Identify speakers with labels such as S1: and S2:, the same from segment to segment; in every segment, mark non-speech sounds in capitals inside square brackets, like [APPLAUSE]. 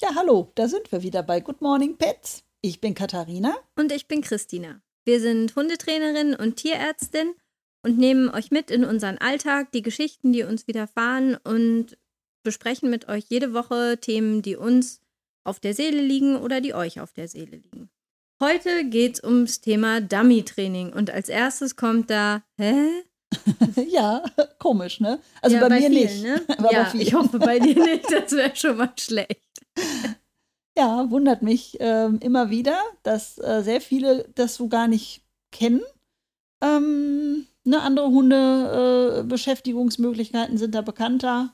S1: Ja, hallo, da sind wir wieder bei Good Morning Pets. Ich bin Katharina.
S2: Und ich bin Christina. Wir sind Hundetrainerin und Tierärztin und nehmen euch mit in unseren Alltag, die Geschichten, die uns widerfahren und besprechen mit euch jede Woche Themen, die uns auf der Seele liegen oder die euch auf der Seele liegen. Heute geht es ums Thema Dummy-Training und als erstes kommt da, hä? [LAUGHS]
S1: ja, komisch, ne? Also
S2: ja,
S1: bei,
S2: bei
S1: mir
S2: vielen,
S1: nicht.
S2: Ne? [LAUGHS]
S1: Aber
S2: ja, ich hoffe bei dir [LAUGHS] nicht, das wäre schon mal schlecht.
S1: Ja, wundert mich ähm, immer wieder, dass äh, sehr viele das so gar nicht kennen. Ähm, ne, andere Hunde-Beschäftigungsmöglichkeiten sind da bekannter.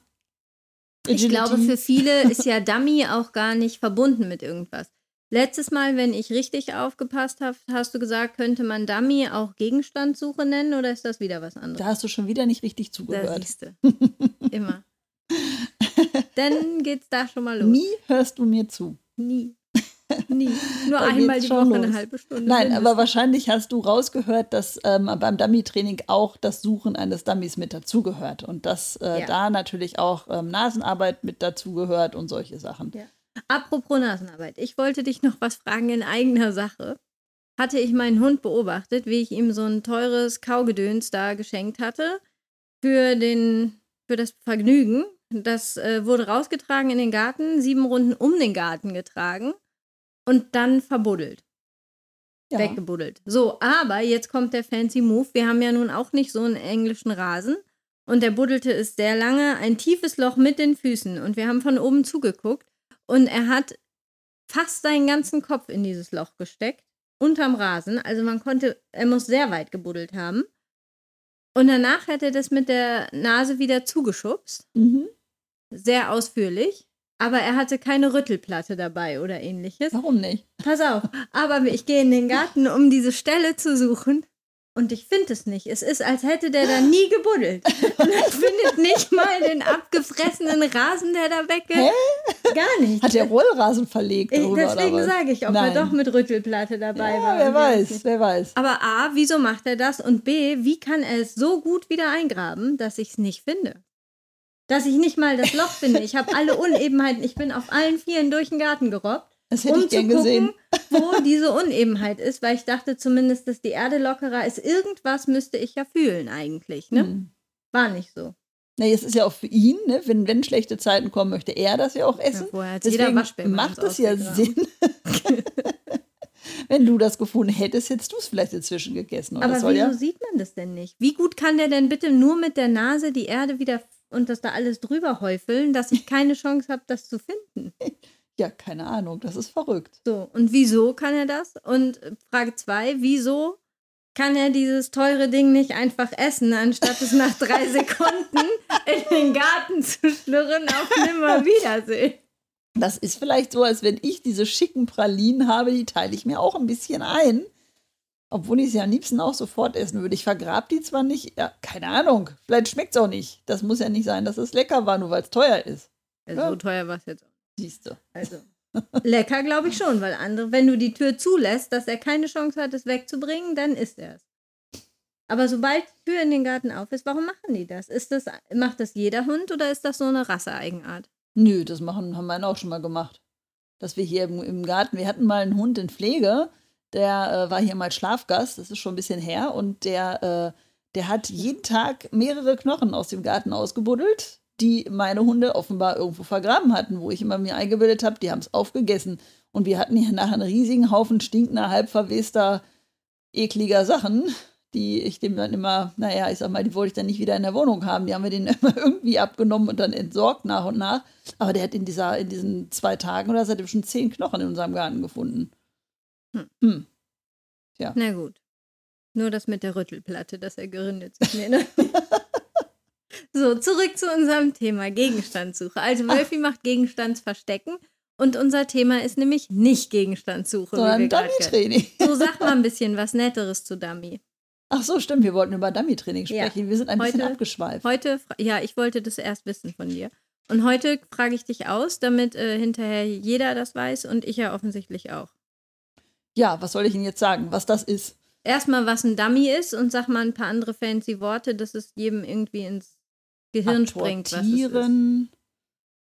S2: Ich glaube,
S1: Agility.
S2: für viele ist ja Dummy auch gar nicht verbunden mit irgendwas. Letztes Mal, wenn ich richtig aufgepasst habe, hast du gesagt, könnte man Dummy auch Gegenstandssuche nennen oder ist das wieder was anderes?
S1: Da hast du schon wieder nicht richtig zugehört.
S2: siehst du. [LAUGHS] Immer. Dann geht's da schon mal los.
S1: Nie hörst du mir zu.
S2: Nie. Nie. [LAUGHS] Nur einmal die Woche eine
S1: los.
S2: halbe Stunde.
S1: Nein,
S2: mindestens.
S1: aber wahrscheinlich hast du rausgehört, dass ähm, beim Dummy-Training auch das Suchen eines Dummies mit dazugehört und dass äh,
S2: Ja.
S1: da natürlich auch ähm, Nasenarbeit mit dazugehört und solche Sachen.
S2: Ja. Apropos Nasenarbeit. Ich wollte dich noch was fragen in eigener Sache. Hatte ich meinen Hund beobachtet, wie ich ihm so ein teures Kaugedöns da geschenkt hatte für, den, für das Vergnügen. Das äh, wurde rausgetragen in den Garten, sieben Runden um den Garten getragen und dann verbuddelt,
S1: Ja.
S2: weggebuddelt. So, aber jetzt kommt der fancy Move. Wir haben ja nun auch nicht so einen englischen Rasen. Und der buddelte es sehr lange, ein tiefes Loch mit den Füßen. Und wir haben von oben zugeguckt. Und er hat fast seinen ganzen Kopf in dieses Loch gesteckt, unterm Rasen. Also man konnte, er muss sehr weit gebuddelt haben. Und danach hat er das mit der Nase wieder zugeschubst,
S1: Mhm.
S2: Sehr ausführlich. Aber er hatte keine Rüttelplatte dabei oder ähnliches.
S1: Warum nicht?
S2: Pass auf, aber ich gehe in den Garten, um diese Stelle zu suchen. Und ich finde es nicht. Es ist, als hätte der da nie gebuddelt. [LAUGHS] Und er findet nicht mal den abgefressenen Rasen, der da weg ist.
S1: Hä?
S2: Gar nicht.
S1: Hat der Rollrasen verlegt?
S2: Ich, deswegen
S1: oder was?
S2: sage ich, ob
S1: Nein.
S2: er doch mit Rüttelplatte dabei
S1: Ja,
S2: war.
S1: wer weiß, wer weiß.
S2: Aber A, wieso macht er das? Und B, wie kann er es so gut wieder eingraben, dass ich es nicht finde? Dass ich nicht mal das Loch finde. Ich habe alle Unebenheiten. Ich bin auf allen Vieren durch den Garten gerobbt
S1: Das hätte
S2: um zu gucken,
S1: gesehen.
S2: wo diese Unebenheit ist, weil ich dachte zumindest, dass die Erde lockerer ist. Irgendwas müsste ich ja fühlen eigentlich, ne?
S1: Hm.
S2: War nicht so.
S1: Nee, es ist ja auch für ihn, ne? wenn, wenn schlechte Zeiten kommen, möchte er das ja auch essen.
S2: Ja, vorher hat's jeder
S1: Deswegen macht es ja. Sinn. [LAUGHS] wenn du das gefunden hättest, hättest du es vielleicht inzwischen gegessen.
S2: Aber wieso
S1: ja
S2: sieht man das denn nicht? Wie gut kann der denn bitte nur mit der Nase die Erde wieder und das da alles drüber häufeln, dass ich keine [LAUGHS] Chance habe, das zu finden? [LAUGHS]
S1: Ja, keine Ahnung, das ist verrückt.
S2: So, und wieso kann er das? Und äh, Frage 2, wieso kann er dieses teure Ding nicht einfach essen, anstatt es nach drei [LAUGHS] Sekunden in den Garten zu schlürren auf Nimmerwiedersehen?
S1: Das ist vielleicht so, als wenn ich diese schicken Pralinen habe, die teile ich mir auch ein bisschen ein. Obwohl ich sie am liebsten auch sofort essen würde. Ich vergrab die zwar nicht, ja, keine Ahnung. Vielleicht schmeckt es auch nicht. Das muss ja nicht sein, dass es lecker war, nur weil es teuer ist.
S2: Also,
S1: Ja.
S2: so teuer war es jetzt auch.
S1: Siehst du.
S2: Also, lecker glaube ich schon, weil andere, wenn du die Tür zulässt, dass er keine Chance hat, es wegzubringen, dann isst er es. Aber sobald die Tür in den Garten auf ist, warum machen die das? Ist das macht das jeder Hund oder ist das so eine Rasseeigenart?
S1: Nö, das machen, haben wir auch schon mal gemacht. Dass wir hier im, im Garten, wir hatten mal einen Hund in Pflege, der äh, war hier mal Schlafgast, das ist schon ein bisschen her, und der, äh, der hat jeden Tag mehrere Knochen aus dem Garten ausgebuddelt, die meine Hunde offenbar irgendwo vergraben hatten, wo ich immer mir eingebildet habe, die haben es aufgegessen. Und wir hatten hier nachher einen riesigen Haufen stinkender, halb verwester, ekliger Sachen, die ich dem dann immer, naja, ich sag mal, die wollte ich dann nicht wieder in der Wohnung haben. Die haben wir den [LAUGHS] immer irgendwie abgenommen und dann entsorgt nach und nach. Aber der hat in, dieser, in diesen zwei Tagen oder seitdem schon zehn Knochen in unserem Garten gefunden.
S2: Hm.
S1: Hm.
S2: Na gut. Nur das mit der Rüttelplatte, das ergründet sich mir. Ne? [LAUGHS] so, zurück zu unserem Thema Gegenstandssuche. Also Wölfi macht Gegenstandsverstecken und unser Thema ist nämlich nicht Gegenstandssuche.
S1: Sondern Dummy-Training.
S2: So sag mal ein bisschen was Netteres zu Dummy.
S1: Ach so, stimmt, wir wollten über Dummy-Training
S2: Ja.
S1: sprechen. Wir sind ein bisschen
S2: Heute-
S1: abgeschweift.
S2: Heute, ja, ich wollte das erst wissen von dir. Und heute frage ich dich aus, damit äh, hinterher jeder das weiß und ich ja offensichtlich auch.
S1: Ja, was soll ich Ihnen jetzt sagen, was das ist?
S2: Erstmal, was ein Dummy ist und sag mal ein paar andere fancy Worte, dass es jedem irgendwie ins Gehirn springt, was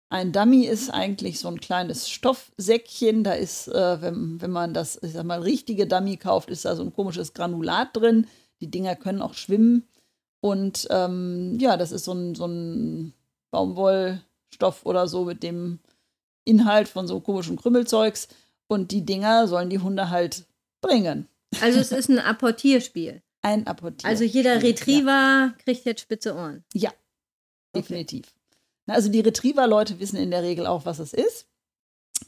S1: Ein Dummy ist eigentlich so ein kleines Stoffsäckchen. Da ist, äh, wenn, wenn man das, ich sag mal, richtige Dummy kauft, ist da so ein komisches Granulat drin. Die Dinger können auch schwimmen. Und ähm, ja, das ist so ein, so ein Baumwollstoff oder so mit dem Inhalt von so komischen Krümmelzeugs. Und die Dinger sollen die Hunde halt bringen.
S2: Also es ist ein Apportierspiel.
S1: Ein Apportier.
S2: Also jeder Retriever ja. kriegt jetzt spitze Ohren.
S1: Ja, definitiv. Okay. Also die Retriever-Leute wissen in der Regel auch, was es ist.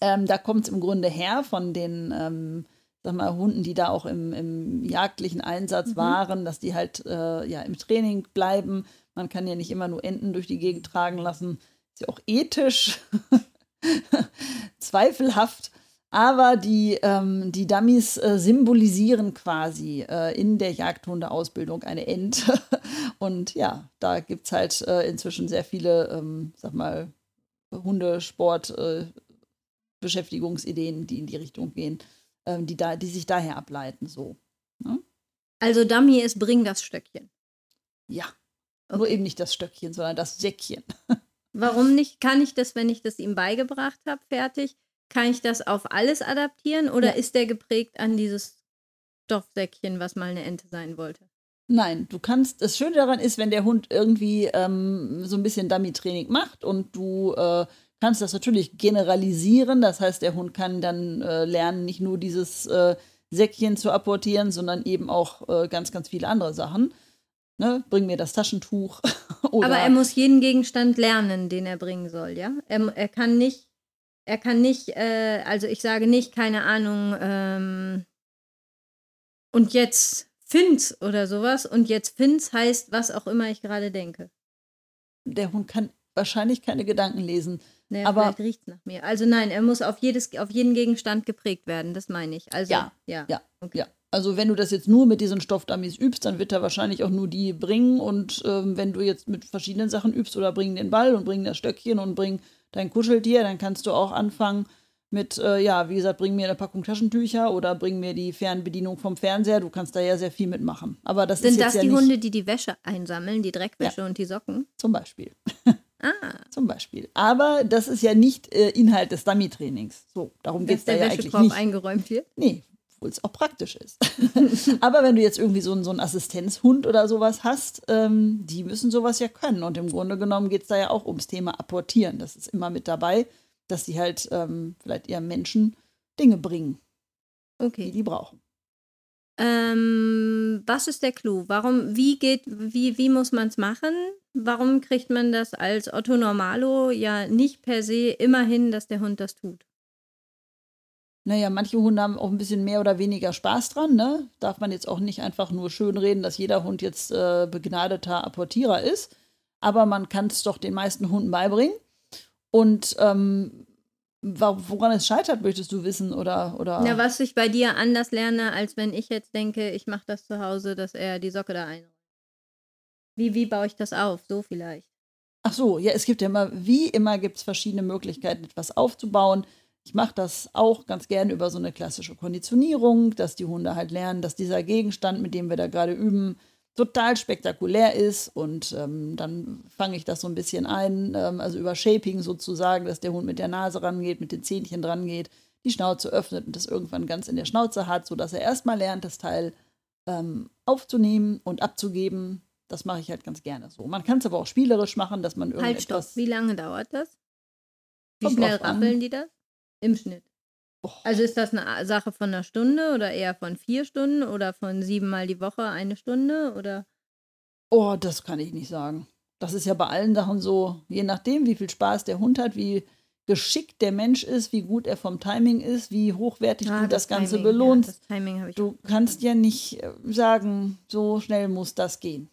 S1: Ähm, da kommt es im Grunde her von den ähm, sag mal, Hunden, die da auch im, im jagdlichen Einsatz mhm. waren, dass die halt äh, ja im Training bleiben. Man kann ja nicht immer nur Enten durch die Gegend tragen lassen. Ist ja auch ethisch [LAUGHS] zweifelhaft. Aber die, ähm, die Dummies äh, symbolisieren quasi äh, in der Jagdhundeausbildung eine Ente. [LAUGHS] Und ja, da gibt es halt äh, inzwischen sehr viele, ähm, sag mal, Hundesport, äh, die in die Richtung gehen, ähm, die, da, die sich daher ableiten. So. Ne?
S2: Also Dummy ist bring das Stöckchen.
S1: Ja. Okay. Nur eben nicht das Stöckchen, sondern das Säckchen. [LAUGHS]
S2: Warum nicht? Kann ich das, wenn ich das ihm beigebracht habe, fertig? Kann ich das auf alles adaptieren oder ja. ist der geprägt an dieses Stoffsäckchen, was mal eine Ente sein wollte?
S1: Nein, du kannst, das Schöne daran ist, wenn der Hund irgendwie ähm, so ein bisschen Dummy-Training macht und du äh, kannst das natürlich generalisieren. Das heißt, der Hund kann dann äh, lernen, nicht nur dieses äh, Säckchen zu apportieren, sondern eben auch äh, ganz, ganz viele andere Sachen. Ne? Bring mir das Taschentuch. [LAUGHS]
S2: Aber er muss jeden Gegenstand lernen, den er bringen soll, ja? Er, er kann nicht er kann nicht, äh, also ich sage nicht, keine Ahnung, ähm, und jetzt Finz oder sowas und jetzt Finz heißt, was auch immer ich gerade denke.
S1: Der Hund kann wahrscheinlich keine Gedanken lesen.
S2: Naja, aber vielleicht riecht nach mir. Also nein, er muss auf, jedes, auf jeden Gegenstand geprägt werden, das meine ich. Also,
S1: ja, ja, ja, okay. ja. Also wenn du das jetzt nur mit diesen Stoffdummies übst, dann wird er wahrscheinlich auch nur die bringen. Und ähm, wenn du jetzt mit verschiedenen Sachen übst oder bring den Ball und bring das Stöckchen und bring dein Kuscheltier, dann kannst du auch anfangen mit, äh, ja, wie gesagt, bring mir eine Packung Taschentücher oder bring mir die Fernbedienung vom Fernseher. Du kannst da ja sehr viel mitmachen. Aber das
S2: Sind
S1: ist
S2: das
S1: jetzt
S2: die
S1: ja
S2: Hunde, die die Wäsche einsammeln, die Dreckwäsche ja. und die Socken?
S1: Zum Beispiel.
S2: Ah. [LAUGHS]
S1: Zum Beispiel. Aber das ist ja nicht äh, Inhalt des Dummy-Trainings. So, darum geht es da ja eigentlich nicht.
S2: eingeräumt wird?
S1: Nee, obwohl es auch praktisch ist. [LAUGHS] Aber wenn du jetzt irgendwie so, so einen Assistenzhund oder sowas hast, ähm, die müssen sowas ja können. Und im Grunde genommen geht es da ja auch ums Thema Apportieren. Das ist immer mit dabei, dass sie halt ähm, vielleicht eher Menschen Dinge bringen,
S2: okay.
S1: die die brauchen.
S2: Ähm, was ist der Clou? Warum, wie geht, wie, wie muss man es machen? Warum kriegt man das als Otto Normalo ja nicht per se immer hin, dass der Hund das tut?
S1: Naja, manche Hunde haben auch ein bisschen mehr oder weniger Spaß dran, ne? Darf man jetzt auch nicht einfach nur schön reden, dass jeder Hund jetzt äh, begnadeter Apportierer ist. Aber man kann es doch den meisten Hunden beibringen. Und ähm, woran es scheitert, möchtest du wissen? Oder, oder?
S2: Na, was ich bei dir anders lerne, als wenn ich jetzt denke, ich mache das zu Hause, dass er die Socke da einräumt. Wie, wie baue ich das auf? So vielleicht.
S1: Ach so, ja, es gibt ja immer, wie immer gibt es verschiedene Möglichkeiten, etwas aufzubauen. Ich mache das auch ganz gerne über so eine klassische Konditionierung, dass die Hunde halt lernen, dass dieser Gegenstand, mit dem wir da gerade üben, total spektakulär ist. Und ähm, dann fange ich das so ein bisschen ein, ähm, also über Shaping sozusagen, dass der Hund mit der Nase rangeht, mit den Zähnchen dran geht, die Schnauze öffnet und das irgendwann ganz in der Schnauze hat, sodass er erstmal lernt, das Teil ähm, aufzunehmen und abzugeben. Das mache ich halt ganz gerne so. Man kann es aber auch spielerisch machen, dass man irgendetwas... Halt, stopp.
S2: Wie lange dauert das? Wie schnell rappeln die das? Im Schnitt. Also ist das eine Sache von einer Stunde oder eher von vier Stunden oder von siebenmal die Woche eine Stunde oder?
S1: Oh, das kann ich nicht sagen. Das ist ja bei allen Sachen so, je nachdem, wie viel Spaß der Hund hat, wie geschickt der Mensch ist, wie gut er vom Timing ist, wie hochwertig ah, du das, das Ganze Timing, belohnst.
S2: Ja,
S1: du kannst ja nicht äh, sagen, so schnell muss das gehen.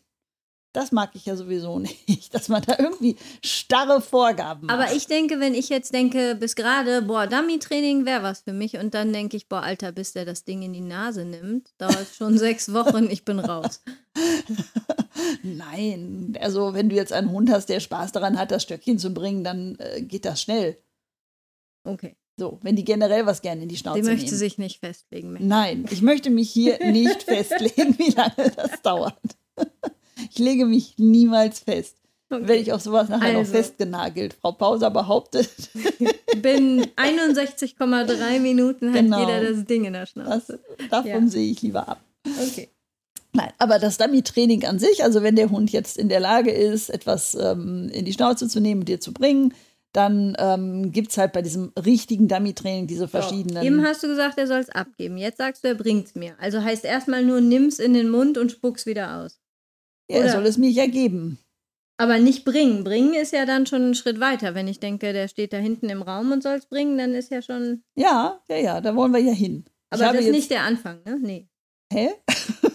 S1: Das mag ich ja sowieso [LAUGHS] nicht, dass man da irgendwie starre Vorgaben
S2: macht. Aber ich denke, wenn ich jetzt denke, bis gerade, boah, Dummy-Training wäre was für mich und dann denke ich, boah, Alter, bis der das Ding in die Nase nimmt, dauert schon [LAUGHS] sechs Wochen, ich bin raus. [LAUGHS]
S1: Nein, also wenn du jetzt einen Hund hast, der Spaß daran hat, das Stöckchen zu bringen, dann äh, geht das schnell.
S2: Okay.
S1: So, wenn die generell was gerne in die Schnauze
S2: nehmen.
S1: Die
S2: möchte
S1: nehmen.
S2: sich nicht festlegen. Mehr.
S1: Nein, ich möchte mich hier nicht festlegen, wie lange das dauert. Ich lege mich niemals fest. Okay. Werde ich auf sowas nachher also. noch festgenagelt. Frau Pauser behauptet. [LAUGHS]
S2: Binnen 61,3 Minuten hat genau. jeder das Ding in der Schnauze.
S1: Das, davon ja. sehe ich lieber ab. Okay. Nein, aber das Dummy-Training an sich, also wenn der Hund jetzt in der Lage ist, etwas ähm, in die Schnauze zu nehmen und dir zu bringen, dann ähm, gibt es halt bei diesem richtigen Dummy-Training diese verschiedenen.
S2: So, eben hast du gesagt, er soll es abgeben. Jetzt sagst du, er bringt es mir. Also heißt erstmal nur, nimm's in den Mund und spuck's wieder aus.
S1: Ja, er soll es mir ja geben.
S2: Aber nicht bringen. Bringen ist ja dann schon ein Schritt weiter. Wenn ich denke, der steht da hinten im Raum und soll es bringen, dann ist ja schon.
S1: Ja, ja, ja, da wollen wir ja hin.
S2: Aber das ist nicht der Anfang, ne? Nee.
S1: Hä?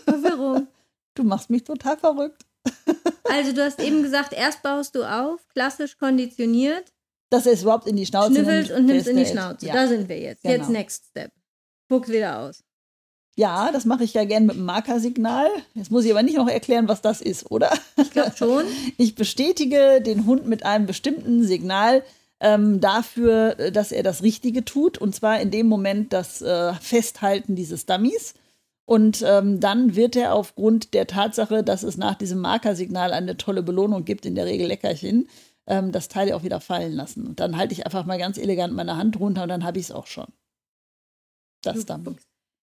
S2: Verwirrung. [LAUGHS]
S1: Du machst mich total verrückt. [LAUGHS]
S2: Also du hast eben gesagt, erst baust du auf, klassisch konditioniert.
S1: Dass er es überhaupt in die Schnauze
S2: Schnüffelt nimmt. und nimmst in die Schnauze. Ja. Da sind wir jetzt. Genau. Jetzt Next Step. Guck wieder aus.
S1: Ja, das mache ich ja gern mit einem Markersignal. Jetzt muss ich aber nicht noch erklären, was das ist, oder?
S2: Ich glaube schon. [LAUGHS]
S1: Ich bestätige den Hund mit einem bestimmten Signal ähm, dafür, äh, dass er das Richtige tut. Und zwar in dem Moment das äh, Festhalten dieses Dummies. Und ähm, dann wird er aufgrund der Tatsache, dass es nach diesem Markersignal eine tolle Belohnung gibt, in der Regel Leckerchen, ähm, das Teil auch wieder fallen lassen. Und dann halte ich einfach mal ganz elegant meine Hand runter und dann habe ich es auch schon. Das dann.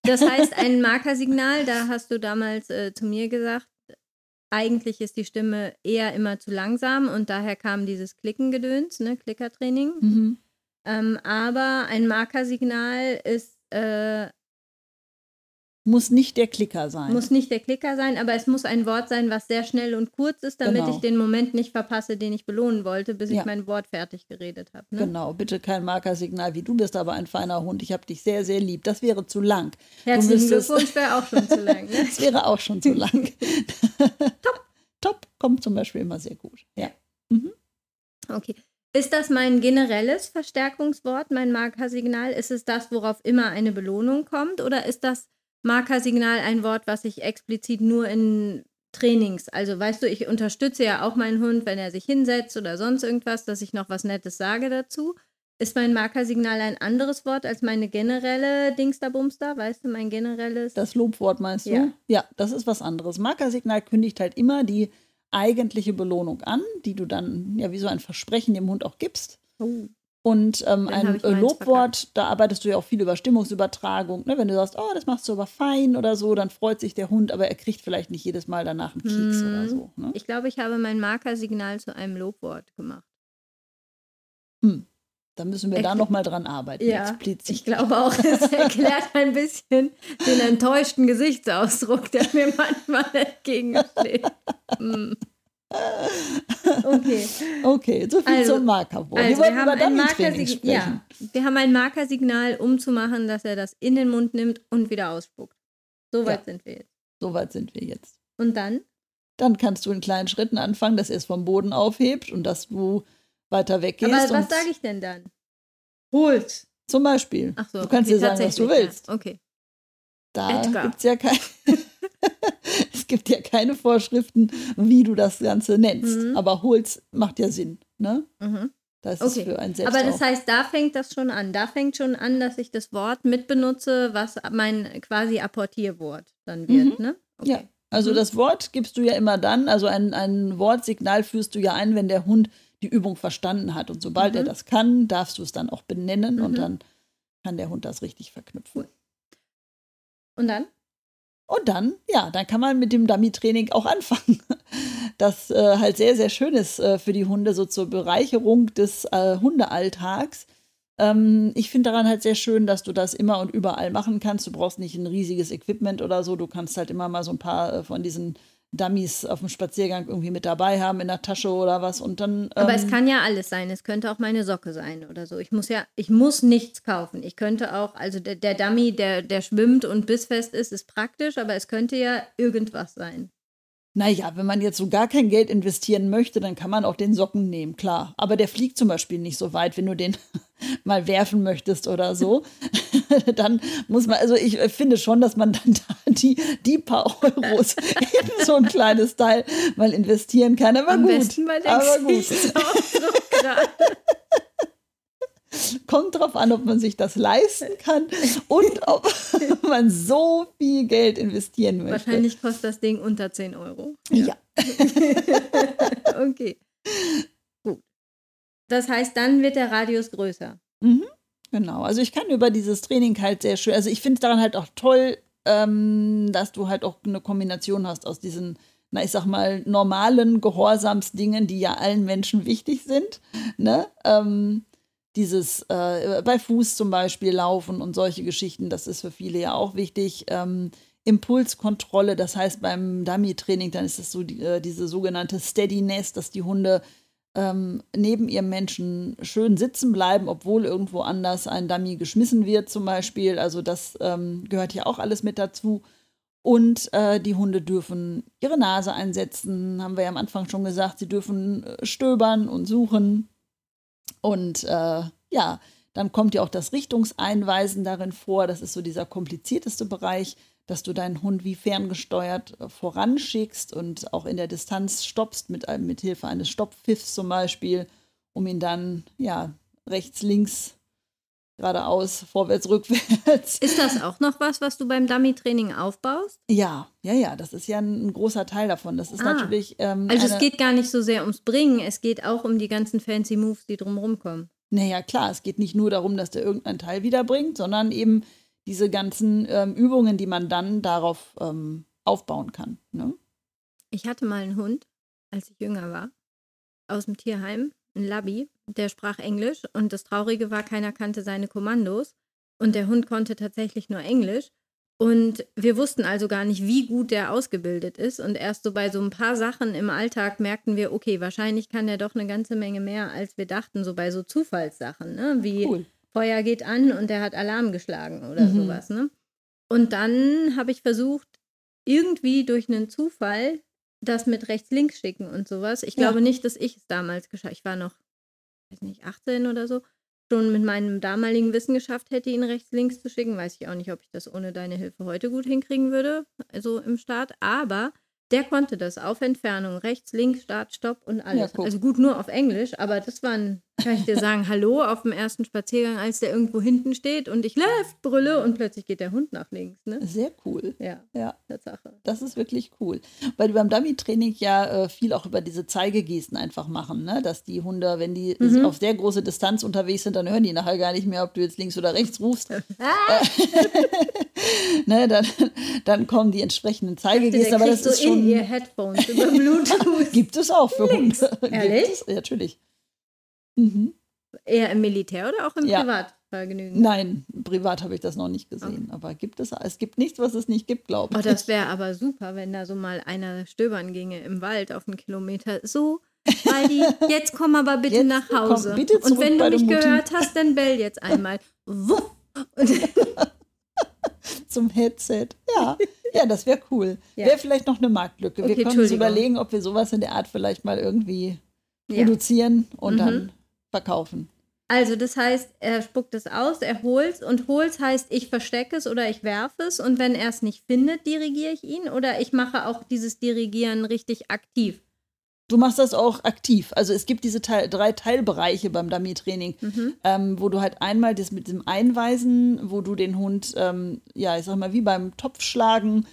S2: Das heißt, ein Markersignal, da hast du damals äh, zu mir gesagt, eigentlich ist die Stimme eher immer zu langsam und daher kam dieses Klickengedöns, ne, Klickertraining. Mhm. Ähm, aber ein Markersignal ist äh,
S1: muss nicht der Klicker sein.
S2: Muss nicht der Klicker sein, aber es muss ein Wort sein, was sehr schnell und kurz ist, damit genau. ich den Moment nicht verpasse, den ich belohnen wollte, bis ja. ich mein Wort fertig geredet habe. Ne?
S1: Genau, bitte kein Markersignal wie du bist, aber ein feiner Hund. Ich habe dich sehr, sehr lieb. Das wäre zu lang.
S2: Herzlichen Glückwunsch wäre auch schon zu lang.
S1: Ne? [LAUGHS] das wäre auch schon zu lang. [LAUGHS] Top. Top kommt zum Beispiel immer sehr gut. Ja. Mhm.
S2: Okay. Ist das mein generelles Verstärkungswort, mein Markersignal? Ist es das, worauf immer eine Belohnung kommt? Oder ist das Markersignal ein Wort, was ich explizit nur in Trainings, also weißt du, ich unterstütze ja auch meinen Hund, wenn er sich hinsetzt oder sonst irgendwas, dass ich noch was Nettes sage dazu. Ist mein Markersignal ein anderes Wort als meine generelle Dingsterbumster? Weißt du, mein generelles?
S1: Das Lobwort meinst du? Ja. ja, das ist was anderes. Markersignal kündigt halt immer die eigentliche Belohnung an, die du dann ja wie so ein Versprechen dem Hund auch gibst. Oh. Und ähm, ein Lobwort, da arbeitest du ja auch viel über Stimmungsübertragung. Ne? Wenn du sagst, oh, das machst du aber fein oder so, dann freut sich der Hund, aber er kriegt vielleicht nicht jedes Mal danach einen Keks hm. oder so. Ne?
S2: Ich glaube, ich habe mein Markersignal zu einem Lobwort gemacht.
S1: Hm. Da müssen wir Echt? da nochmal dran arbeiten.
S2: Ja, explizit. ich glaube auch, es [LAUGHS] erklärt ein bisschen den enttäuschten Gesichtsausdruck, der mir manchmal [LAUGHS] entgegensteht. hm. Okay.
S1: Okay, so viel also, zum Markerwort.
S2: Also wir, wir haben ein Markersignal. Ja, wir haben ein Markersignal, um zu machen, dass er das in den Mund nimmt und wieder ausspuckt. So weit ja. sind wir jetzt.
S1: So weit sind wir jetzt.
S2: Und dann?
S1: Dann kannst du in kleinen Schritten anfangen, dass er es vom Boden aufhebt und dass du weiter weggehst. Aber
S2: was sage ich denn dann? Holt.
S1: Zum Beispiel.
S2: Ach so,
S1: du kannst okay, dir sagen, was du willst.
S2: Ja. Okay.
S1: Da gibt es ja kein. Es gibt ja keine Vorschriften, wie du das Ganze nennst. Mhm. Aber Holz macht ja Sinn. Ne? Mhm. Das okay. ist für ein
S2: Aber das heißt, da fängt das schon an. Da fängt schon an, dass ich das Wort mitbenutze, was mein quasi Apportierwort dann wird. Mhm. Ne?
S1: Okay. Ja. Also mhm. das Wort gibst du ja immer dann, also ein, ein Wortsignal führst du ja ein, wenn der Hund die Übung verstanden hat. Und sobald er mhm. das kann, darfst du es dann auch benennen und mhm. dann kann der Hund das richtig verknüpfen.
S2: Und dann?
S1: Und dann, ja, dann kann man mit dem Dummy-Training auch anfangen. [LAUGHS] Das äh, halt sehr, sehr schön ist äh, für die Hunde, so zur Bereicherung des äh, Hundealltags. Ähm, ich finde daran halt sehr schön, dass du das immer und überall machen kannst. Du brauchst nicht ein riesiges Equipment oder so. Du kannst halt immer mal so ein paar äh, von diesen Dummies auf dem Spaziergang irgendwie mit dabei haben in der Tasche oder was und dann. Ähm
S2: aber es ähm, kann ja alles sein. Es könnte auch meine Socke sein oder so. Ich muss ja, ich muss nichts kaufen. Ich könnte auch, also der, der Dummy, der, der schwimmt und bissfest ist, ist praktisch, aber es könnte ja irgendwas sein.
S1: Naja, wenn man jetzt so gar kein Geld investieren möchte, dann kann man auch den Socken nehmen, klar. Aber der fliegt zum Beispiel nicht so weit, wenn du den [LAUGHS] mal werfen möchtest oder so. [LAUGHS] dann muss man, also ich finde schon, dass man dann [LAUGHS] da die, die paar Euros [LAUGHS] in so ein kleines Teil mal investieren kann. Aber
S2: Am
S1: gut.
S2: Besten der aber gut.
S1: Kommt drauf an, ob man sich das leisten kann und ob man so viel Geld investieren möchte.
S2: Wahrscheinlich kostet das Ding unter 10 Euro.
S1: Ja. ja.
S2: okay. Gut. Das heißt, dann wird der Radius größer.
S1: Mhm, genau. Also ich kann über dieses Training halt sehr schön, also ich finde daran halt auch toll, ähm, dass du halt auch eine Kombination hast aus diesen, na ich sag mal, normalen Gehorsamsdingen, die ja allen Menschen wichtig sind. Ne? Ähm, dieses äh, bei Fuß zum Beispiel laufen und solche Geschichten, das ist für viele ja auch wichtig. Ähm, Impulskontrolle, das heißt beim Dummy-Training, dann ist es so die, äh, diese sogenannte Steadiness, dass die Hunde ähm, neben ihrem Menschen schön sitzen bleiben, obwohl irgendwo anders ein Dummy geschmissen wird zum Beispiel. Also das ähm, gehört hier auch alles mit dazu. Und äh, die Hunde dürfen ihre Nase einsetzen, haben wir ja am Anfang schon gesagt. Sie dürfen äh, stöbern und suchen. Und äh, ja, dann kommt ja auch das Richtungseinweisen darin vor. Das ist so dieser komplizierteste Bereich, dass du deinen Hund wie ferngesteuert äh, voranschickst und auch in der Distanz stoppst mit, mit Hilfe eines Stopppfiffs zum Beispiel, um ihn dann ja rechts, links, geradeaus, vorwärts, [LAUGHS] rückwärts.
S2: Ist das auch noch was, was du beim Dummy-Training aufbaust?
S1: Ja, ja, ja, das ist ja ein, ein großer Teil davon. Das ist ah, natürlich. Ähm,
S2: also es geht gar nicht so sehr ums Bringen, es geht auch um die ganzen fancy Moves, die drumherum kommen.
S1: Naja, klar, es geht nicht nur darum, dass der irgendeinen Teil wiederbringt, sondern eben diese ganzen ähm, Übungen, die man dann darauf ähm, aufbauen kann. Ne?
S2: Ich hatte mal einen Hund, als ich jünger war, aus dem Tierheim, ein Labby, der sprach Englisch und das Traurige war, keiner kannte seine Kommandos und der Hund konnte tatsächlich nur Englisch. Und wir wussten also gar nicht, wie gut der ausgebildet ist. Und erst so bei so ein paar Sachen im Alltag merkten wir, okay, wahrscheinlich kann der doch eine ganze Menge mehr, als wir dachten, so bei so Zufallssachen, ne? Wie cool. Feuer geht an und der hat Alarm geschlagen oder mhm. sowas. Ne? Und dann habe ich versucht, irgendwie durch einen Zufall das mit rechts-links schicken und sowas. Ich ja. glaube nicht, dass ich es damals geschafft Ich war noch, weiß nicht, 18 oder so. Schon mit meinem damaligen Wissen geschafft hätte, ihn rechts-links zu schicken. Weiß ich auch nicht, ob ich das ohne deine Hilfe heute gut hinkriegen würde, also im Start. Aber der konnte das auf Entfernung, rechts, links, Start, Stopp und alles. Ja, also gut nur auf Englisch, aber das war ein, kann ich dir sagen, Hallo auf dem ersten Spaziergang, als der irgendwo hinten steht und ich left brülle und plötzlich geht der Hund nach links. Ne?
S1: Sehr cool.
S2: Ja, ja, Tatsache.
S1: Das ist wirklich cool. Weil die beim Dummy-Training ja äh, viel auch über diese Zeigegesten einfach machen, ne? dass die Hunde, wenn die mhm. auf sehr große Distanz unterwegs sind, dann hören die nachher gar nicht mehr, ob du jetzt links oder rechts rufst. Ah. [LAUGHS] ne, dann, dann kommen die entsprechenden Zeigegesten, aber das ist schon
S2: ihr Headphones über Bluetooth. [LAUGHS]
S1: Gibt es auch für
S2: Links. [LAUGHS]
S1: Hunde.
S2: Ehrlich?
S1: Es, natürlich. Mhm.
S2: Eher im Militär oder auch im ja. Privatvergnügen?
S1: Nein, privat habe ich das noch nicht gesehen. Okay. Aber gibt es, es gibt nichts, was es nicht gibt, glaube
S2: ich. Oh, das wäre aber super, wenn da so mal einer stöbern ginge im Wald auf einen Kilometer. So, Waldi, [LAUGHS] jetzt komm aber bitte jetzt nach Hause. Komm, bitte Und wenn du mich gehört hast, dann bell jetzt einmal. [LAUGHS]
S1: Zum Headset. Ja. Ja, das wäre cool. [LAUGHS] Ja. Wäre vielleicht noch eine Marktlücke. Okay, wir können uns überlegen, ob wir sowas in der Art vielleicht mal irgendwie ja. produzieren und mhm. dann verkaufen.
S2: Also das heißt, er spuckt es aus, er holt es und holt heißt, ich verstecke es oder ich werfe es und wenn er es nicht findet, dirigiere ich ihn oder ich mache auch dieses Dirigieren richtig aktiv.
S1: Du machst das auch aktiv. Also es gibt diese Teil, drei Teilbereiche beim Dummy-Training, mhm. ähm, wo du halt einmal das mit dem Einweisen, wo du den Hund, ähm, ja, ich sag mal, wie beim Topfschlagen,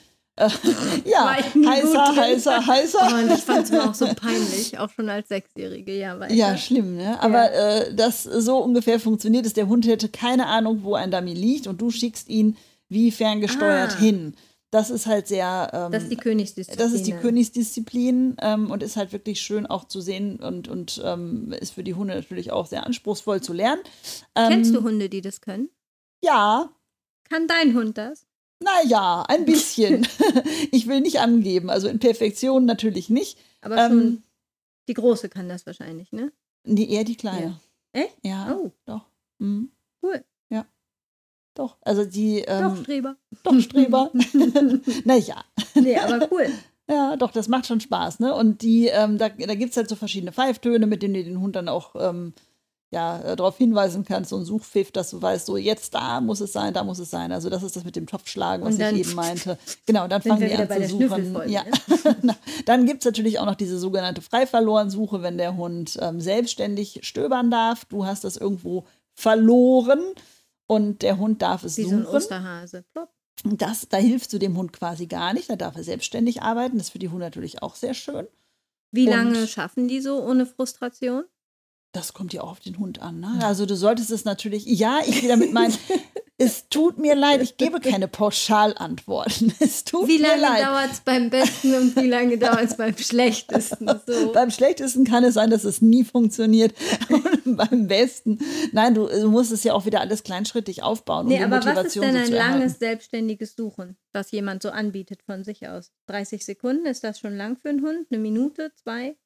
S1: äh, ja, heißer, heißer, heißer.
S2: Oh, und ich fand es mir auch so peinlich, auch schon als Sechsjährige, ja.
S1: Weiter. Ja, schlimm, ne? Aber ja. äh, das so ungefähr funktioniert ist, der Hund hätte keine Ahnung, wo ein Dummy liegt und du schickst ihn wie ferngesteuert ah. hin das ist halt sehr.
S2: Ähm, das ist die Königsdisziplin.
S1: Das ist die Königsdisziplin ähm, und ist halt wirklich schön auch zu sehen und, und ähm, ist für die Hunde natürlich auch sehr anspruchsvoll zu lernen.
S2: Kennst du ähm, Hunde, die das können?
S1: Ja.
S2: Kann dein Hund das?
S1: Naja, ein bisschen. [LAUGHS] ich will nicht angeben. Also in Perfektion natürlich nicht.
S2: Aber schon ähm, die Große kann das wahrscheinlich, ne?
S1: Nee, eher die Kleine.
S2: Ja. Echt?
S1: Ja. Oh. Doch. Mhm.
S2: Cool.
S1: Doch, also die.
S2: Ähm, doch, Streber.
S1: Doch, Streber. [LAUGHS] naja.
S2: Nee, aber cool. [LAUGHS]
S1: Ja, doch, das macht schon Spaß, ne? Und die, ähm, da, da gibt es halt so verschiedene Pfeiftöne, mit denen du den Hund dann auch ähm, ja, äh, darauf hinweisen kannst, so ein Suchpfiff, dass du weißt, so jetzt da muss es sein, da muss es sein. Also das ist das mit dem Topfschlagen, was ich eben meinte. [LAUGHS] Genau, dann fangen die an zu suchen. Ja. [LAUGHS] [LAUGHS] Ne? dann gibt es natürlich auch noch diese sogenannte Freiverloren-Suche, wenn der Hund ähm, selbstständig stöbern darf. Du hast das irgendwo verloren und der Hund darf es
S2: Wie
S1: suchen.
S2: So ein Osterhase. Plopp.
S1: Das, da hilfst du dem Hund quasi gar nicht. Da darf er selbstständig arbeiten. Das ist für die Hunde natürlich auch sehr schön.
S2: Wie
S1: Und-
S2: lange schaffen die so ohne Frustration?
S1: Das kommt ja auch auf den Hund an. Ne? Also du solltest es natürlich, ja, ich will damit meinen, [LAUGHS] es tut mir leid, ich gebe keine Pauschalantworten. [LAUGHS] Es tut
S2: Wie lange dauert es beim besten und wie lange dauert es beim schlechtesten? [LAUGHS] So.
S1: Beim schlechtesten kann es sein, dass es nie funktioniert. Und beim besten, nein, du, du musst es ja auch wieder alles kleinschrittig aufbauen. um
S2: Nee, aber was ist
S1: Motivation
S2: denn ein langes selbstständiges Suchen, was jemand so anbietet von sich aus? 30 Sekunden, ist das schon lang für einen Hund? Eine Minute, zwei?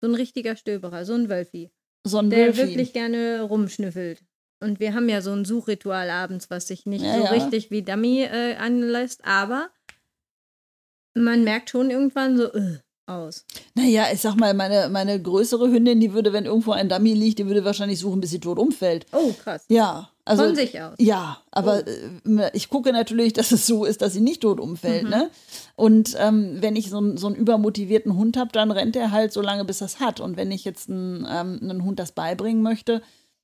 S2: So ein richtiger Stöberer, so ein Wölfi,
S1: So ein
S2: der
S1: Wölfi.
S2: wirklich gerne rumschnüffelt. Und wir haben ja so ein Suchritual abends, was sich nicht
S1: Ja,
S2: so
S1: ja.
S2: richtig wie Dummy äh, anlässt, aber man merkt schon irgendwann so äh, aus.
S1: Naja, ich sag mal, meine, meine größere Hündin, die würde, wenn irgendwo ein Dummy liegt, die würde wahrscheinlich suchen, bis sie tot umfällt.
S2: Oh, krass.
S1: Ja, also.
S2: von sich aus.
S1: Ja, aber
S2: Oh.
S1: äh, ich gucke natürlich, [LAUGHS] dass es so ist, dass sie nicht tot umfällt.
S2: Mhm.
S1: Ne? Und ähm, wenn ich so, einen- so einen übermotivierten Hund habe, dann rennt er halt so lange, bis er es hat. Und wenn ich jetzt einen, ähm, einen Hund das beibringen möchte,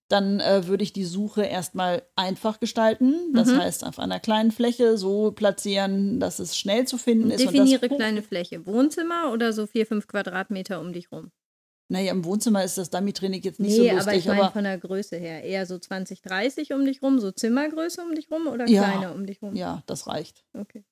S1: dann äh, würde ich die Suche erstmal einfach gestalten. Das
S2: Mhm.
S1: heißt, auf einer kleinen Fläche so platzieren, dass es schnell zu finden ist.
S2: Definiere
S1: und das
S2: kleine Fläche. Wohnzimmer oder so vier, fünf Quadratmeter um dich rum?
S1: Naja, im Wohnzimmer ist das Dummy-Training jetzt nicht
S2: nee,
S1: so
S2: aber ich
S1: lustig,
S2: meine
S1: aber,
S2: von der Größe her. Eher so 20, 30 um dich rum, so Zimmergröße um dich rum oder
S1: Ja.
S2: kleiner um dich rum?
S1: ja, das reicht.
S2: Okay.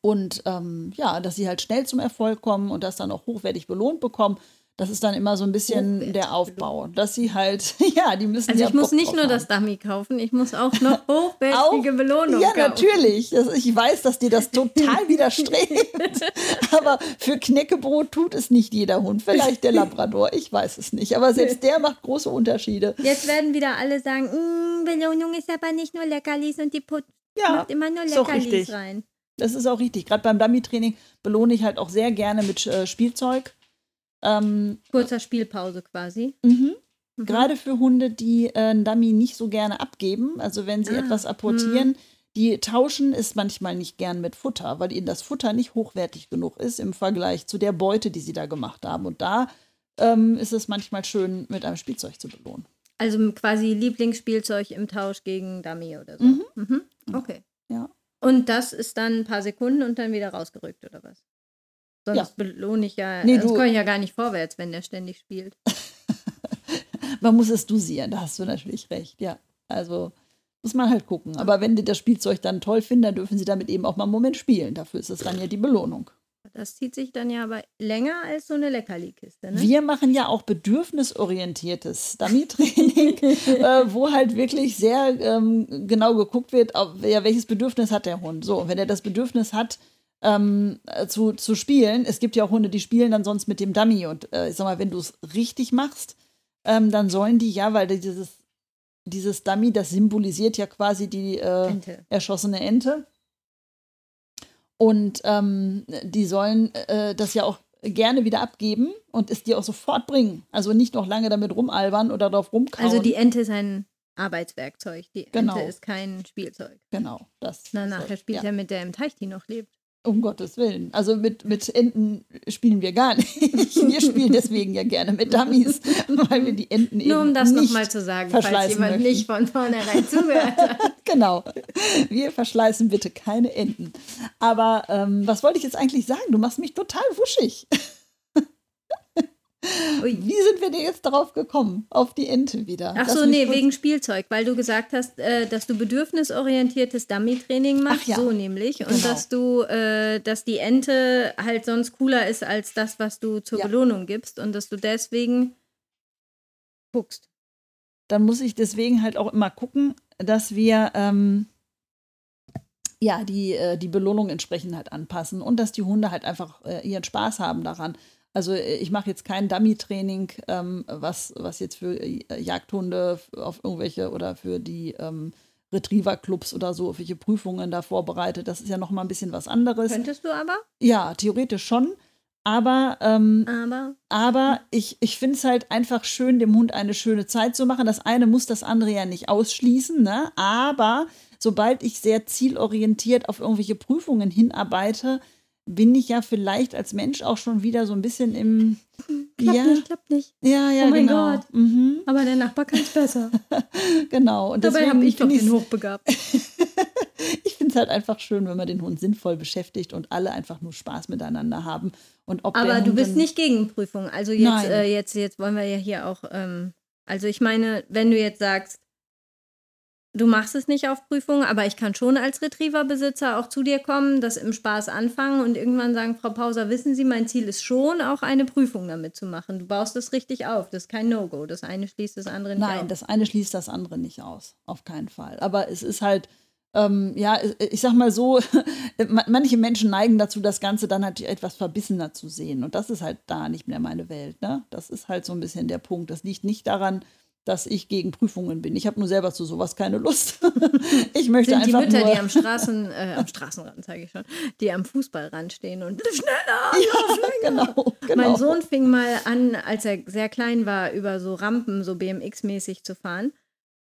S1: Und ähm, ja, dass sie halt schnell zum Erfolg kommen und das dann auch hochwertig belohnt bekommen. Das ist dann immer so ein bisschen
S2: Hochwertig
S1: der Aufbau. Dass sie halt, [LAUGHS] ja, die müssen
S2: Also
S1: ja
S2: ich muss
S1: Bock
S2: nicht nur
S1: haben.
S2: das Dummy kaufen, ich muss auch noch [LAUGHS] hochwertige
S1: Auch-
S2: Belohnung
S1: Ja,
S2: kaufen.
S1: natürlich. Das, ich weiß, dass dir das total [LAUGHS] widerstrebt. Aber für Knäckebrot tut es nicht jeder Hund. Vielleicht der Labrador, ich weiß es nicht. Aber selbst der macht große Unterschiede.
S2: Jetzt werden wieder alle sagen, "Mm, Belohnung ist aber nicht nur Leckerlis und die Put
S1: Ja,
S2: macht immer nur Leckerlis rein.
S1: Das ist auch richtig. Gerade beim Dummy-Training belohne ich halt auch sehr gerne mit äh, Spielzeug. Ähm,
S2: Kurzer Spielpause quasi.
S1: mhm.
S2: Mhm.
S1: Gerade für Hunde, die äh, einen Dummy nicht so gerne abgeben, also wenn sie
S2: Ah,
S1: etwas apportieren, die tauschen es manchmal nicht gern mit Futter, weil ihnen das Futter nicht hochwertig genug ist im Vergleich zu der Beute, die sie da gemacht haben. Und da ähm, ist es manchmal schön, mit einem Spielzeug zu belohnen.
S2: Also quasi Lieblingsspielzeug im Tausch gegen Dummy oder so.
S1: Mhm.
S2: Mhm. Okay.
S1: Ja.
S2: Und das ist dann ein paar Sekunden und dann wieder rausgerückt, oder was? Sonst
S1: Ja.
S2: belohne ich ja,
S1: Nee,
S2: sonst komme ich ja gar nicht vorwärts, wenn der ständig spielt. [LAUGHS]
S1: Man muss es dosieren, da hast du natürlich recht, ja. Also muss man halt gucken. Aber wenn die das Spielzeug dann toll finden, dann dürfen sie damit eben auch mal einen Moment spielen. Dafür ist es dann ja die Belohnung.
S2: Das zieht sich dann ja aber länger als so eine Leckerli-Kiste, ne?
S1: Wir machen ja auch bedürfnisorientiertes Dummy-Training, [LAUGHS] äh, wo halt wirklich sehr ähm, genau geguckt wird, auf, ja, welches Bedürfnis hat der Hund. So, wenn er das Bedürfnis hat, ähm, äh, zu, zu spielen, es gibt ja auch Hunde, die spielen dann sonst mit dem Dummy. Und äh, ich sag mal, wenn du es richtig machst, ähm, dann sollen die ja, weil dieses, dieses Dummy, das symbolisiert ja quasi die äh,
S2: Ente.
S1: erschossene Ente. Und ähm, die sollen äh, das ja auch gerne wieder abgeben und es dir auch sofort bringen. Also nicht noch lange damit rumalbern oder drauf rumkauen.
S2: Also die Ente ist ein Arbeitswerkzeug. Die
S1: Genau.
S2: Ente ist kein Spielzeug.
S1: Genau, das.
S2: Na, nachher spielt
S1: ja,
S2: er mit der im Teich, die noch lebt.
S1: Um Gottes Willen. Also mit, mit Enten spielen wir gar nicht. [LAUGHS] Wir spielen deswegen ja gerne mit Dummies, [LAUGHS] weil wir die Enten eben
S2: Nur um das
S1: nicht
S2: nochmal zu sagen, falls
S1: verschleißen
S2: jemand
S1: möchten.
S2: nicht von vornherein zugehört hat. [LAUGHS]
S1: Genau. Wir verschleißen bitte keine Enten. Aber ähm, was wollte ich jetzt eigentlich sagen? Du machst mich total wuschig.
S2: Ui.
S1: Wie sind wir denn jetzt darauf gekommen? Auf die Ente wieder.
S2: Ach so, nee, wegen Spielzeug, weil du gesagt hast, äh, dass du bedürfnisorientiertes Dummy-Training machst,
S1: Ach ja.
S2: so nämlich. Und
S1: Genau.
S2: dass du, äh, dass die Ente halt sonst cooler ist als das, was du zur
S1: Ja.
S2: Belohnung gibst und dass du deswegen guckst.
S1: Dann muss ich deswegen halt auch immer gucken, dass wir ähm, ja die, äh, die Belohnung entsprechend halt anpassen und dass die Hunde halt einfach äh, ihren Spaß haben daran. Also äh, ich mache jetzt kein Dummy-Training, ähm, was, was jetzt für äh, Jagdhunde auf irgendwelche oder für die ähm, Retriever-Clubs oder so, auf welche Prüfungen da vorbereitet. Das ist ja noch mal ein bisschen was anderes.
S2: Könntest du aber,
S1: Ja, theoretisch schon. Aber, ähm,
S2: aber
S1: aber ich, ich finde es halt einfach schön, dem Hund eine schöne Zeit zu machen. Das eine muss das andere ja nicht ausschließen, ne? Aber sobald ich sehr zielorientiert auf irgendwelche Prüfungen hinarbeite, bin ich ja vielleicht als Mensch auch schon wieder so ein bisschen im. [LAUGHS]
S2: klappt
S1: ja,
S2: nicht, klappt nicht.
S1: ja, ja,
S2: Oh mein
S1: genau.
S2: Gott.
S1: Mhm,
S2: Aber der Nachbar kann es besser. [LAUGHS]
S1: genau. Und
S2: Dabei habe ich doch den hochbegabt. [LAUGHS]
S1: ich finde es halt einfach schön, wenn man den Hund sinnvoll beschäftigt und alle einfach nur Spaß miteinander haben. Und ob
S2: Aber du bist nicht gegen Prüfungen. Also jetzt, äh, jetzt, jetzt wollen wir ja hier auch, ähm, also ich meine, wenn du jetzt sagst, du machst es nicht auf Prüfungen, aber ich kann schon als Retriever-Besitzer auch zu dir kommen, das im Spaß anfangen und irgendwann sagen, Frau Pauser, wissen Sie, mein Ziel ist schon, auch eine Prüfung damit zu machen. Du baust es richtig auf. Das ist kein No-Go. Das eine schließt das andere nicht
S1: Nein,
S2: aus.
S1: das eine schließt das andere nicht aus. Auf keinen Fall. Aber es ist halt, ähm, ja, ich sag mal so, [LAUGHS] ma- manche Menschen neigen dazu, das Ganze dann halt etwas verbissener zu sehen. Und das ist halt da nicht mehr meine Welt. Ne? Das ist halt so ein bisschen der Punkt. Das liegt nicht daran, dass ich gegen Prüfungen bin. Ich habe nur selber zu sowas keine Lust. [LAUGHS] ich möchte
S2: sind die
S1: einfach
S2: Mütter,
S1: nur,
S2: die am Straßen, äh, am Straßenrand, sage ich schon, die am Fußballrand stehen und [LAUGHS] schneller,
S1: genau, genau.
S2: Mein Sohn fing mal an, als er sehr klein war, über so Rampen, so BMX-mäßig zu fahren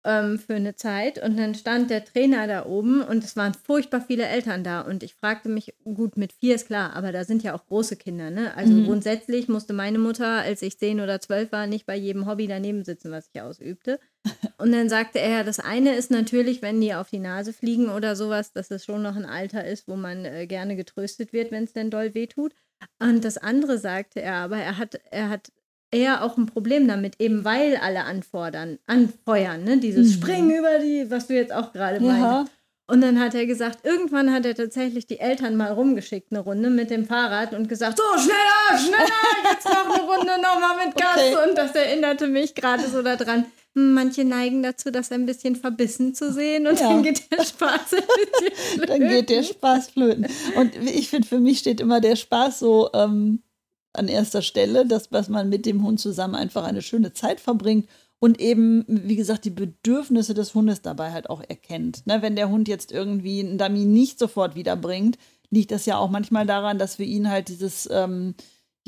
S2: ähm, für eine Zeit. Und dann stand der Trainer da oben und es waren furchtbar viele Eltern da. Und ich fragte mich, gut, mit vier ist klar, aber da sind ja auch große Kinder. Ne? Also
S1: Mhm.
S2: grundsätzlich musste meine Mutter, als ich zehn oder zwölf war, nicht bei jedem Hobby daneben sitzen, was ich ausübte. [LAUGHS] Und dann sagte er, das eine ist natürlich, wenn die auf die Nase fliegen oder sowas, dass es schon noch ein Alter ist, wo man äh, gerne getröstet wird, wenn es denn doll wehtut. Und das andere sagte er aber, er hat, er hat eher auch ein Problem damit, eben weil alle anfordern, anfeuern, ne? Dieses
S1: Mhm.
S2: Springen über die, was du jetzt auch gerade
S1: Ja.
S2: meintest. Und dann hat er gesagt, irgendwann hat er tatsächlich die Eltern mal rumgeschickt, eine Runde mit dem Fahrrad und gesagt, so schneller, schneller, jetzt noch eine Runde nochmal mit Gas.
S1: Okay.
S2: Und das erinnerte mich gerade so daran. Manche neigen dazu, das ein bisschen verbissen zu sehen und
S1: Ja.
S2: dann geht der Spaß ein bisschen [LAUGHS]
S1: dann geht der
S2: flöten.
S1: Spaß flöten. Und ich finde, für mich steht immer der Spaß so ähm, an erster Stelle, dass was man mit dem Hund zusammen einfach eine schöne Zeit verbringt und eben, wie gesagt, die Bedürfnisse des Hundes dabei halt auch erkennt. Ne, wenn der Hund jetzt irgendwie einen Dummy nicht sofort wiederbringt, liegt das ja auch manchmal daran, dass für ihn halt dieses ähm,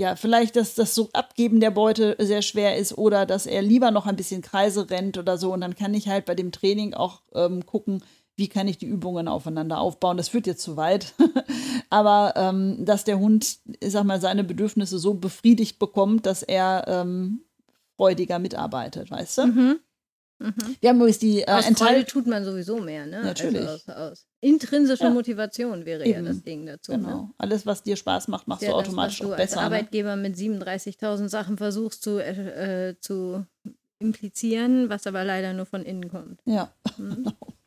S1: ja, vielleicht, dass das so Abgeben der Beute sehr schwer ist oder dass er lieber noch ein bisschen Kreise rennt oder so. Und dann kann ich halt bei dem Training auch ähm, gucken, wie kann ich die Übungen aufeinander aufbauen. Das führt jetzt zu weit. [LAUGHS] Aber ähm, dass der Hund, ich sag mal, seine Bedürfnisse so befriedigt bekommt, dass er ähm, freudiger mitarbeitet, weißt du?
S2: Mhm. Mhm.
S1: Wir haben übrigens die äh,
S2: Aus Freude
S1: Enthalt
S2: tut man sowieso mehr, ne?
S1: Natürlich.
S2: Also aus, aus intrinsischer
S1: Ja.
S2: Motivation wäre ja
S1: Eben.
S2: das Ding dazu. Ne?
S1: Genau. Alles, was dir Spaß macht, machst
S2: Ja,
S1: du
S2: das,
S1: automatisch
S2: was du
S1: auch
S2: als
S1: besser. Ne?
S2: Arbeitgeber mit 37.000 Sachen versuchst zu, äh, äh, zu implizieren, was aber leider nur von innen kommt.
S1: Ja,
S2: Mhm.
S1: genau. [LAUGHS]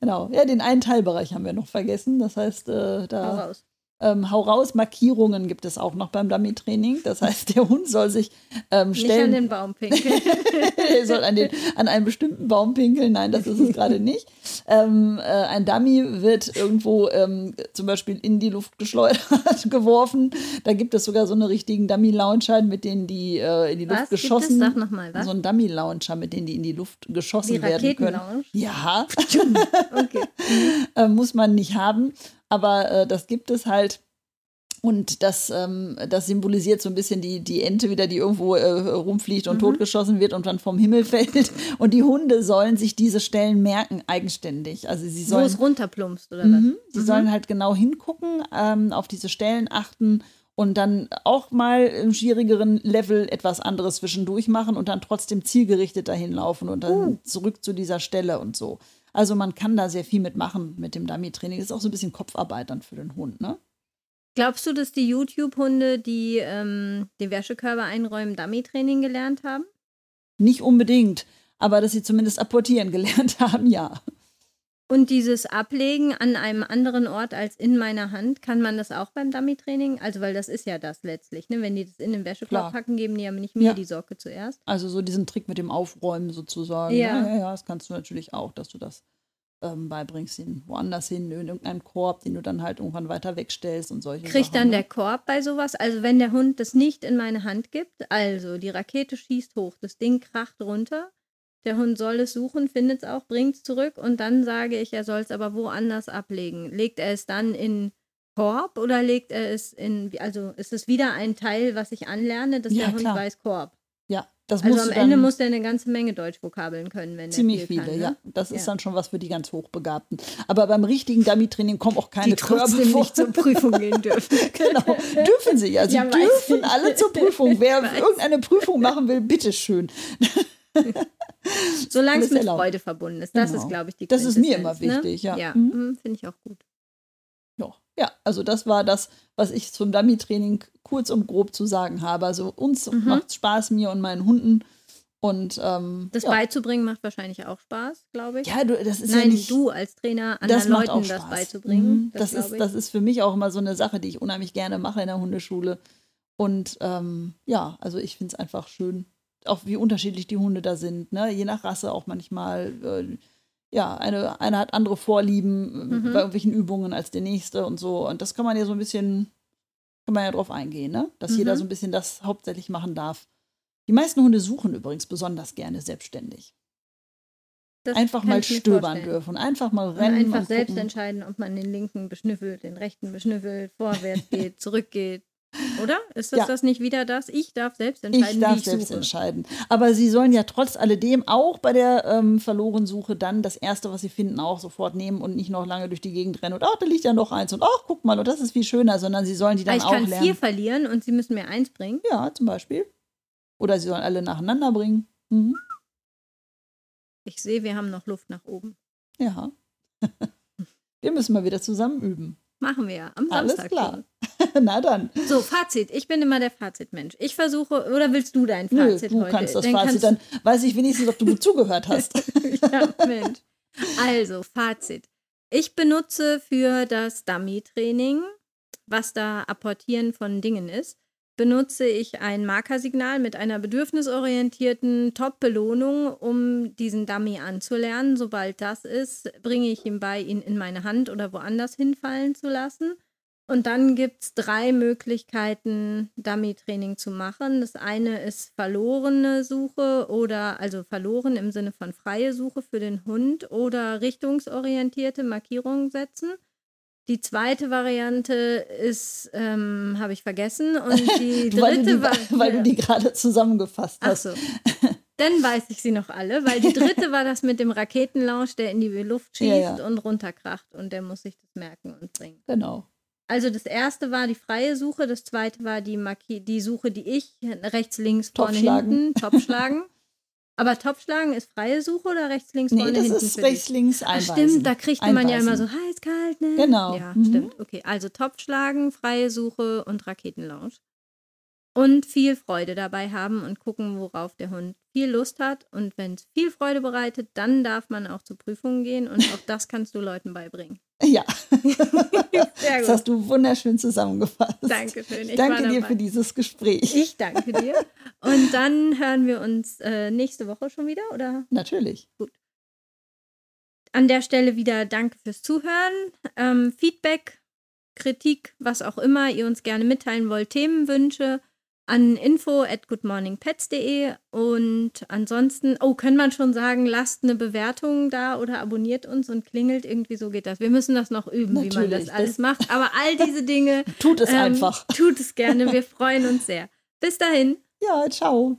S1: Genau. Ja, den einen Teilbereich haben wir noch vergessen. Das heißt, äh, da
S2: raus.
S1: Ähm, hau raus, Markierungen gibt es auch noch beim Dummy-Training. Das heißt, der Hund soll sich ähm,
S2: Nicht an
S1: stellen.
S2: den Baum pinkeln. [LAUGHS]
S1: er soll an, den, an einen bestimmten Baum pinkeln. Nein, das ist es gerade nicht. Ähm, äh, ein Dummy wird irgendwo ähm, zum Beispiel in die Luft geschleudert, [LAUGHS] geworfen. Da gibt es sogar so eine richtigen Dummy-Launcher, mit denen die äh, in die Luft
S2: was? Es?
S1: geschossen
S2: Sag nochmal, was?
S1: So ein Dummy-Launcher, mit denen die in die Luft geschossen
S2: Die
S1: werden können. Ja,
S2: Okay. [LAUGHS]
S1: äh, muss man nicht haben, aber äh, das gibt es halt. Und das, ähm, das symbolisiert so ein bisschen die, die Ente wieder, die irgendwo äh, rumfliegt und
S2: Mhm.
S1: totgeschossen wird und dann vom Himmel [LAUGHS] fällt. Und die Hunde sollen sich diese Stellen merken, eigenständig. Also sie
S2: Wo
S1: sollen,
S2: es runterplumpst, oder
S1: Mhm.
S2: was?
S1: sie
S2: Mhm.
S1: sollen halt genau hingucken, ähm, auf diese Stellen achten und dann auch mal im schwierigeren Level etwas anderes zwischendurch machen und dann trotzdem zielgerichtet dahin laufen und dann
S2: Uh.
S1: zurück zu dieser Stelle und so. Also man kann da sehr viel mitmachen mit dem Dummy-Training. Ist auch so ein bisschen Kopfarbeit dann für den Hund, ne?
S2: Glaubst du, dass die YouTube-Hunde, die ähm, die Wäschekörbe einräumen, Dummy-Training gelernt haben?
S1: Nicht unbedingt, aber dass sie zumindest apportieren [LAUGHS] gelernt haben, ja.
S2: Und dieses Ablegen an einem anderen Ort als in meiner Hand, kann man das auch beim Dummy-Training? Also, weil das ist ja das letztlich, ne? Wenn die das in den Wäschekorb packen, geben die ja nicht mir
S1: Ja.
S2: die Socke zuerst.
S1: Also so diesen Trick mit dem Aufräumen sozusagen.
S2: Ja.
S1: ja, ja, das kannst du natürlich auch, dass du das ähm, beibringst, ihn woanders hin, in irgendeinen Korb, den du dann halt irgendwann weiter wegstellst und solche
S2: Kriegt
S1: Sachen.
S2: dann
S1: ne?
S2: der Korb bei sowas? Also, wenn der Hund das nicht in meine Hand gibt, also die Rakete schießt hoch, das Ding kracht runter, der Hund soll es suchen, findet es auch, bringt es zurück und dann sage ich, er soll es aber woanders ablegen. Legt er es dann in Korb oder legt er es in, also ist es wieder ein Teil, was ich anlerne, dass
S1: Ja,
S2: der Hund
S1: klar.
S2: weiß Korb?
S1: Ja, das
S2: Also am Ende muss der eine ganze Menge Deutschvokabeln können, wenn
S1: ziemlich
S2: der viel
S1: viele,
S2: kann, ne?
S1: ja. Das ist
S2: Ja.
S1: dann schon was für die ganz Hochbegabten. Aber beim richtigen Dummy-Training kommen auch keine
S2: Die
S1: Körbe
S2: trotzdem
S1: vor.
S2: nicht zur Prüfung gehen [LAUGHS] dürfen.
S1: Genau, dürfen sie ja. Sie
S2: Ja,
S1: dürfen alle zur Prüfung. Wer [LAUGHS] irgendeine Prüfung machen will, bitteschön. [LAUGHS]
S2: Solange es mit
S1: erlaubt.
S2: Freude verbunden ist. Das
S1: Genau.
S2: ist, glaube ich, die
S1: Das ist mir immer wichtig, ja.
S2: Ja,
S1: Mhm.
S2: mhm, finde ich auch gut.
S1: Ja. ja, also das war das, was ich zum Dummy-Training kurz und grob zu sagen habe. Also uns
S2: Mhm.
S1: macht Spaß, mir und meinen Hunden. Und ähm,
S2: Das
S1: ja.
S2: beizubringen macht wahrscheinlich auch Spaß, glaube ich.
S1: ja, du, das ist
S2: Nein,
S1: ja nicht.
S2: du als Trainer
S1: das
S2: anderen Leuten
S1: auch
S2: das beizubringen.
S1: Mhm. Das,
S2: glaub
S1: ist,
S2: ich.
S1: das ist für mich auch immer so eine Sache, die ich unheimlich gerne mache in der Hundeschule. Und ähm, ja, also ich finde es einfach schön, auch wie unterschiedlich die Hunde da sind. Ne? Je nach Rasse auch manchmal. Äh, ja, eine, eine hat andere Vorlieben
S2: Mhm.
S1: bei irgendwelchen Übungen als der nächste und so. Und das kann man ja so ein bisschen, kann man ja drauf eingehen, ne? dass
S2: Mhm.
S1: jeder so ein bisschen das hauptsächlich machen darf. Die meisten Hunde suchen übrigens besonders gerne selbstständig.
S2: Das
S1: einfach mal stöbern
S2: vorstellen.
S1: dürfen, einfach mal
S2: Und
S1: rennen.
S2: einfach
S1: und
S2: selbst
S1: gucken.
S2: entscheiden, ob man den linken beschnüffelt, den rechten beschnüffelt, vorwärts [LAUGHS] geht, zurückgeht. Oder? Ist das
S1: Ja.
S2: das nicht wieder das? Ich darf selbst entscheiden,
S1: Ich darf
S2: wie ich
S1: selbst
S2: suche.
S1: entscheiden. Aber sie sollen ja trotz alledem auch bei der ähm, Verlorensuche dann das Erste, was sie finden, auch sofort nehmen und nicht noch lange durch die Gegend rennen und ach, da liegt ja noch eins und ach, guck mal, und das ist viel schöner, sondern sie sollen die
S2: Ah,
S1: dann
S2: ich
S1: auch
S2: kann
S1: lernen.
S2: vier verlieren und sie müssen mir eins bringen.
S1: Ja, zum Beispiel. Oder sie sollen alle nacheinander bringen. Mhm.
S2: Ich sehe, wir haben noch Luft nach oben.
S1: Ja. [LAUGHS] Wir müssen mal wieder zusammen üben.
S2: Machen wir ja am
S1: Alles
S2: Samstag.
S1: klar.
S2: schon. [LAUGHS]
S1: Na dann.
S2: So, Fazit. Ich bin immer der Fazitmensch. Ich versuche, oder willst du dein
S1: Nö,
S2: Fazit
S1: du
S2: heute?
S1: kannst das
S2: Dann
S1: Fazit,
S2: kannst-
S1: dann weiß ich wenigstens, ob du gut zugehört hast. [LAUGHS]
S2: ja, Mensch. Also, Fazit. Ich benutze für das Dummy-Training, was da Apportieren von Dingen ist, benutze ich ein Markersignal mit einer bedürfnisorientierten Top-Belohnung, um diesen Dummy anzulernen. Sobald das ist, bringe ich ihm bei, ihn in meine Hand oder woanders hinfallen zu lassen. Und dann gibt es drei Möglichkeiten, Dummy-Training zu machen. Das eine ist verlorene Suche oder also verloren im Sinne von freie Suche für den Hund oder richtungsorientierte Markierungen setzen. Die zweite Variante ist, ähm, habe ich vergessen. [LAUGHS] Und die
S1: weil du
S2: dritte
S1: die,
S2: war. [LAUGHS]
S1: weil du die gerade zusammengefasst
S2: Ach
S1: hast.
S2: so. [LAUGHS] Dann weiß ich sie noch alle, weil die dritte war das mit dem Raketenlaunch, der in die Luft schießt
S1: Ja, ja.
S2: und runterkracht und der muss sich das merken und bringen.
S1: Genau.
S2: Also das erste war die freie Suche, das zweite war die, Marki die Suche, die ich rechts, links, vorne, hinten, Topschlagen. Aber Topschlagen ist freie Suche oder rechts, links,
S1: Nee,
S2: vorne,
S1: das
S2: hinten
S1: ist rechts, links
S2: Ach,
S1: einweisen.
S2: stimmt, da kriegt man ja immer so heiß, kalt, ne?
S1: Genau.
S2: Ja,
S1: Mhm.
S2: stimmt. Okay, also Topfschlagen, freie Suche und Raketenlaunch. Und viel Freude dabei haben und gucken, worauf der Hund viel Lust hat. Und wenn es viel Freude bereitet, dann darf man auch zu Prüfungen gehen und auch das kannst du Leuten beibringen.
S1: Ja, [LAUGHS] das
S2: gut.
S1: hast du wunderschön zusammengefasst.
S2: Dankeschön. Ich
S1: Danke
S2: war
S1: dir
S2: dabei.
S1: für dieses Gespräch.
S2: Ich danke dir. Und dann hören wir uns äh, nächste Woche schon wieder, oder?
S1: Natürlich.
S2: An der Stelle wieder danke fürs Zuhören. Ähm, Feedback, Kritik, was auch immer ihr uns gerne mitteilen wollt, Themenwünsche an info at goodmorningpets.de und ansonsten, oh, kann man schon sagen, lasst eine Bewertung da oder abonniert uns und klingelt, irgendwie so geht das. Wir müssen das noch üben, wie man das
S1: Natürlich,
S2: alles
S1: das-
S2: macht, aber all diese Dinge [LAUGHS]
S1: Tut es
S2: ähm,
S1: einfach.
S2: tut es gerne, wir freuen uns sehr. Bis dahin.
S1: Ja, ciao.